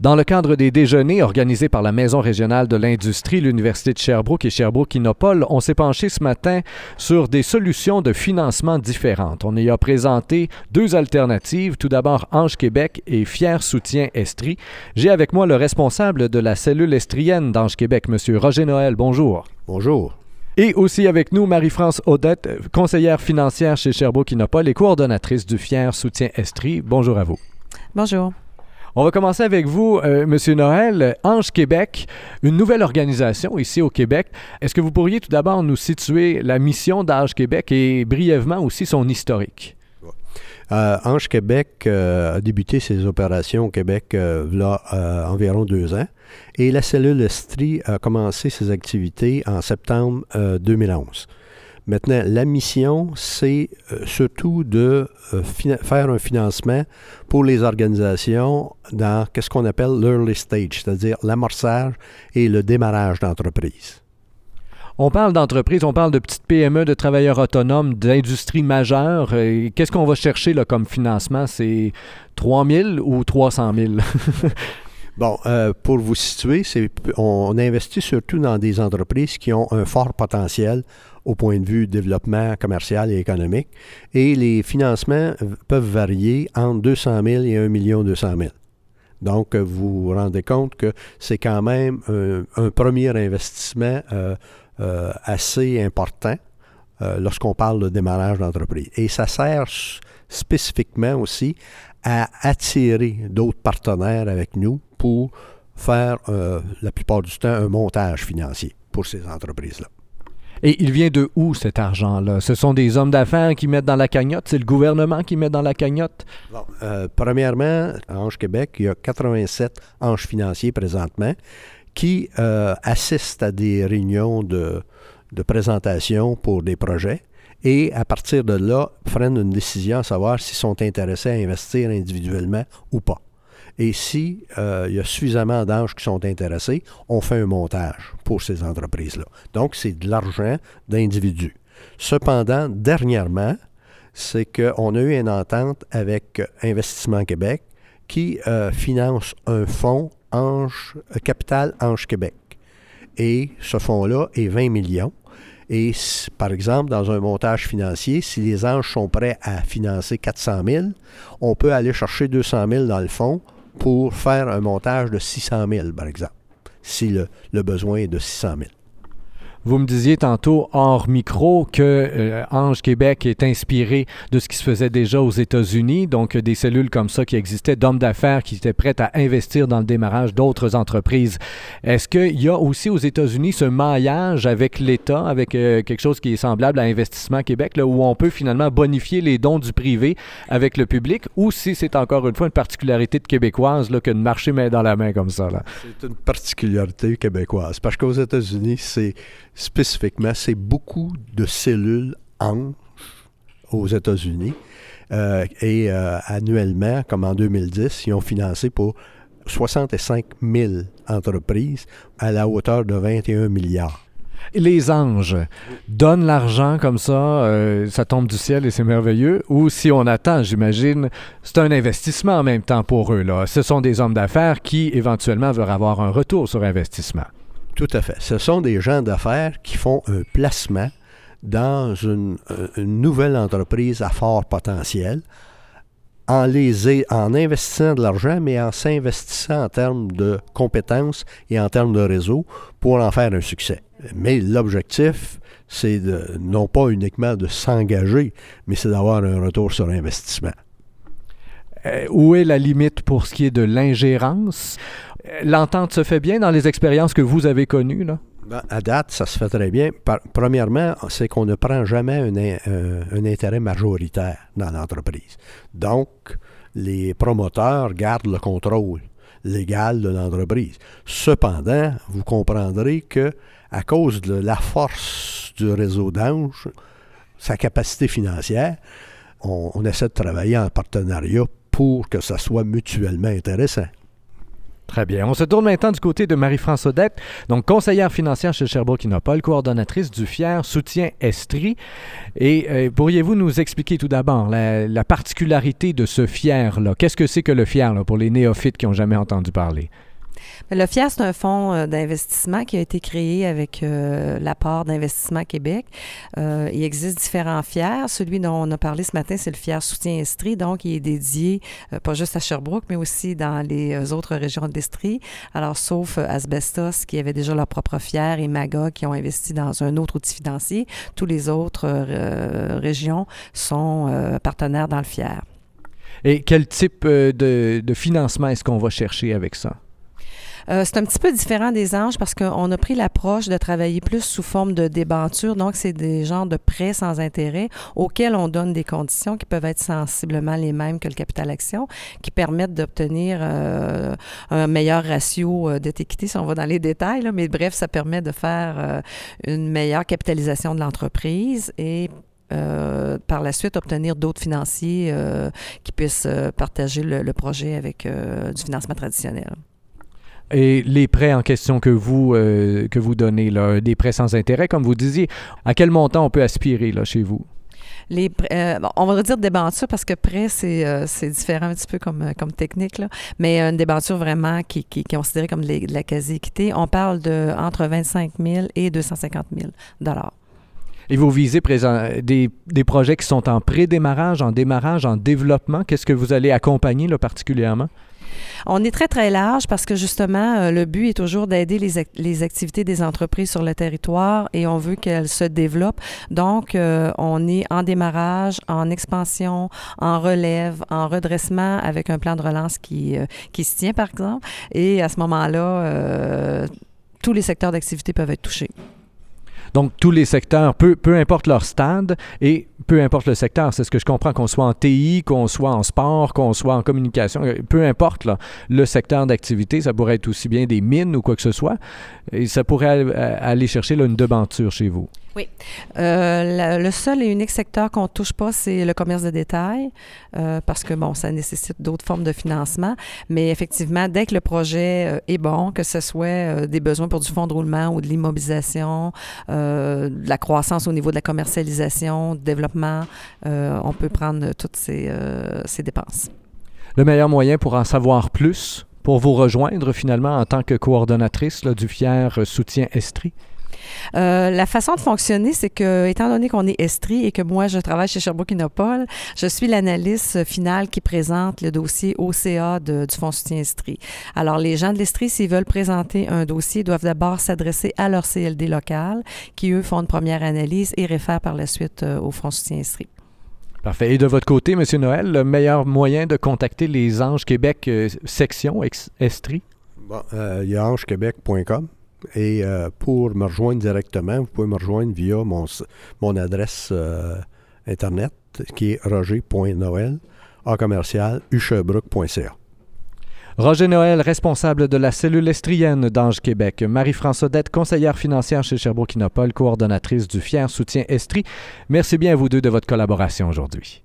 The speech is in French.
Dans le cadre des déjeuners organisés par la Maison régionale de l'industrie, l'Université de Sherbrooke et Sherbrooke Innopol, on s'est penché ce matin sur des solutions de financement différentes. On y a présenté deux alternatives. Tout d'abord, Ange Québec et Fier Soutien Estrie. J'ai avec moi le responsable de la cellule estrienne d'Ange Québec, M. Roger Noël. Bonjour. Bonjour. Et aussi avec nous, Marie-France Odette, conseillère financière chez Sherbrooke Innopol et coordonnatrice du Fier Soutien Estrie. Bonjour à vous. Bonjour. On va commencer avec vous, euh, Monsieur Noël. Ange Québec, une nouvelle organisation ici au Québec. Est-ce que vous pourriez tout d'abord nous situer la mission d'Ange Québec et brièvement aussi son historique? Euh, Ange Québec euh, a débuté ses opérations au Québec il y a environ deux ans et la cellule Estrie a commencé ses activités en septembre 2011. Maintenant, la mission, c'est euh, surtout de euh, faire un financement pour les organisations dans ce qu'on appelle l'early stage, c'est-à-dire l'amorçage et le démarrage d'entreprise. On parle d'entreprise, on parle de petites PME, de travailleurs autonomes, d'industries majeures. Qu'est-ce qu'on va chercher là, comme financement? C'est 3 000 ou 300 000? Bon, euh, pour vous situer, on, investit surtout dans des entreprises qui ont un fort potentiel au point de vue développement commercial et économique. Et les financements peuvent varier entre 200 000 et 1 200 000. Donc, vous vous rendez compte que c'est quand même un, premier investissement euh, euh, assez important euh, lorsqu'on parle de démarrage d'entreprise. Et ça sert spécifiquement aussi à attirer d'autres partenaires avec nous pour faire la plupart du temps un montage financier pour ces entreprises-là. Et il vient de où cet argent-là? Ce sont des hommes d'affaires qui mettent dans la cagnotte? C'est le gouvernement qui met dans la cagnotte? Bon, euh, premièrement, à Ange Québec, il y a 87 anges financiers présentement qui euh, assistent à des réunions de, de présentation pour des projets et à partir de là, prennent une décision à savoir s'ils sont intéressés à investir individuellement ou pas. Et si euh, il y a suffisamment d'anges qui sont intéressés, on fait un montage pour ces entreprises-là. Donc, c'est de l'argent d'individus. Cependant, dernièrement, c'est qu'on a eu une entente avec Investissement Québec qui euh, finance un fonds Ange, euh, Capital Ange Québec. Et ce fonds-là est 20 millions. Et par exemple, dans un montage financier, si les anges sont prêts à financer 400 000, on peut aller chercher 200 000 dans le fonds pour faire un montage de 600 000, par exemple, si le, besoin est de 600 000. Vous me disiez tantôt hors micro que euh, Ange Québec est inspiré de ce qui se faisait déjà aux États-Unis, donc des cellules comme ça qui existaient, d'hommes d'affaires qui étaient prêts à investir dans le démarrage d'autres entreprises. Est-ce qu'il y a aussi aux États-Unis ce maillage avec l'État, avec euh, quelque chose qui est semblable à Investissement Québec, là, où on peut finalement bonifier les dons du privé avec le public, ou si c'est encore une fois une particularité de québécoise là, que de marcher main dans la main comme ça? C'est une particularité québécoise, parce qu'aux États-Unis, c'est spécifiquement, c'est beaucoup de cellules hanches aux États-Unis. Euh, et euh, annuellement, comme en 2010, ils ont financé pour 65 000 entreprises à la hauteur de 21 milliards. Les anges donnent l'argent comme ça, euh, ça tombe du ciel et c'est merveilleux? Ou si on attend, j'imagine, c'est un investissement en même temps pour eux. Là. Ce sont des hommes d'affaires qui éventuellement veulent avoir un retour sur investissement. Tout à fait. Ce sont des gens d'affaires qui font un placement dans une, nouvelle entreprise à fort potentiel en, investissant de l'argent, mais en s'investissant en termes de compétences et en termes de réseau pour en faire un succès. Mais l'objectif, c'est non pas uniquement de s'engager, mais c'est d'avoir un retour sur investissement. Euh, où est la limite pour ce qui est de l'ingérence? L'entente se fait bien dans les expériences que vous avez connues? Ben, à date, ça se fait très bien. premièrement, c'est qu'on ne prend jamais un, intérêt majoritaire dans l'entreprise. Donc, les promoteurs gardent le contrôle légal de l'entreprise. Cependant, vous comprendrez que à cause de la force du réseau d'Ange, sa capacité financière, on, essaie de travailler en partenariat pour que ça soit mutuellement intéressant. Très bien. On se tourne maintenant du côté de Marie-France Odette, donc conseillère financière chez Sherbrooke Innopol, coordonnatrice du FIER Soutien Estrie. Et euh, pourriez-vous nous expliquer tout d'abord la, particularité de ce FIER-là? Qu'est-ce que c'est que le FIER pour les néophytes qui n'ont jamais entendu parler? Le FIER, c'est un fonds euh, d'investissement qui a été créé avec euh, l'apport d'Investissement Québec. Euh, il existe différents FIER. Celui dont on a parlé ce matin, c'est le FIER Soutien Estrie. Donc, il est dédié pas juste à Sherbrooke, mais aussi dans les autres régions d'Estrie. Alors, sauf Asbestos, qui avait déjà leur propre FIER, et MAGA, qui ont investi dans un autre outil financier. Tous les autres régions sont partenaires dans le FIER. Et quel type de, de financement est-ce qu'on va chercher avec ça? Euh, c'est un petit peu différent des anges parce qu'on a pris l'approche de travailler plus sous forme de débenture. Donc, c'est des genres de prêts sans intérêt auxquels on donne des conditions qui peuvent être sensiblement les mêmes que le capital action, qui permettent d'obtenir euh, un meilleur ratio euh, dette équité, si on va dans les détails. Mais bref, ça permet de faire une meilleure capitalisation de l'entreprise et par la suite obtenir d'autres financiers qui puissent partager le, projet avec du financement traditionnel. Et les prêts en question que vous, euh, que vous donnez, là, des prêts sans intérêt, comme vous disiez, à quel montant on peut aspirer là, chez vous? Les, euh, on va dire débenture parce que prêt, c'est, euh, c'est différent un petit peu comme, comme technique, là. mais une débenture vraiment qui, qui, est considérée comme de la quasi-équité, on parle de entre 25 000 et 250 000 et vous visez présent, des, des, projets qui sont en pré-démarrage, en démarrage, en développement. Qu'est-ce que vous allez accompagner là, particulièrement? On est très, très large parce que justement, euh, le but est toujours d'aider les, activités des entreprises sur le territoire et on veut qu'elles se développent. Donc, euh, on est en démarrage, en expansion, en relève, en redressement avec un plan de relance qui, euh, qui se tient, par exemple. Et à ce moment-là, tous les secteurs d'activité peuvent être touchés. Donc, tous les secteurs, peu, peu importe leur stade et peu importe le secteur, c'est ce que je comprends, qu'on soit en TI, qu'on soit en sport, qu'on soit en communication, peu importe le secteur d'activité, ça pourrait être aussi bien des mines ou quoi que ce soit, et ça pourrait aller chercher une devanture chez vous. Oui. Euh, le seul et unique secteur qu'on ne touche pas, c'est le commerce de détail, euh, parce que, bon, ça nécessite d'autres formes de financement. Mais effectivement, dès que le projet euh, est bon, que ce soit des besoins pour du fonds de roulement ou de l'immobilisation, de la croissance au niveau de la commercialisation, développement, on peut prendre toutes ces, ces dépenses. Le meilleur moyen pour en savoir plus, pour vous rejoindre finalement en tant que coordonnatrice du FIER Soutien Estrie? Euh, la façon de fonctionner, c'est que, étant donné qu'on est Estrie et que moi, je travaille chez Sherbrooke Innopol, je suis l'analyste finale qui présente le dossier OCA du Fonds soutien Estrie. Alors, les gens de l'Estrie, s'ils veulent présenter un dossier, doivent d'abord s'adresser à leur CLD local, qui, eux, font une première analyse et réfèrent par la suite euh, au Fonds soutien Estrie. Parfait. Et de votre côté, M. Noël, le meilleur moyen de contacter les Anges Québec euh, section Estrie? Bon, il y a angequebec.com. Et euh, pour me rejoindre directement, vous pouvez me rejoindre via mon, mon adresse euh, Internet qui est roger.noël en commercial uchebrook.ca. Roger Noël, responsable de la cellule estrienne d'Ange Québec. Marie-France Odette, conseillère financière chez Sherbrooke Innopol, coordonnatrice du Fier Soutien Estrie. Merci bien à vous deux de votre collaboration aujourd'hui.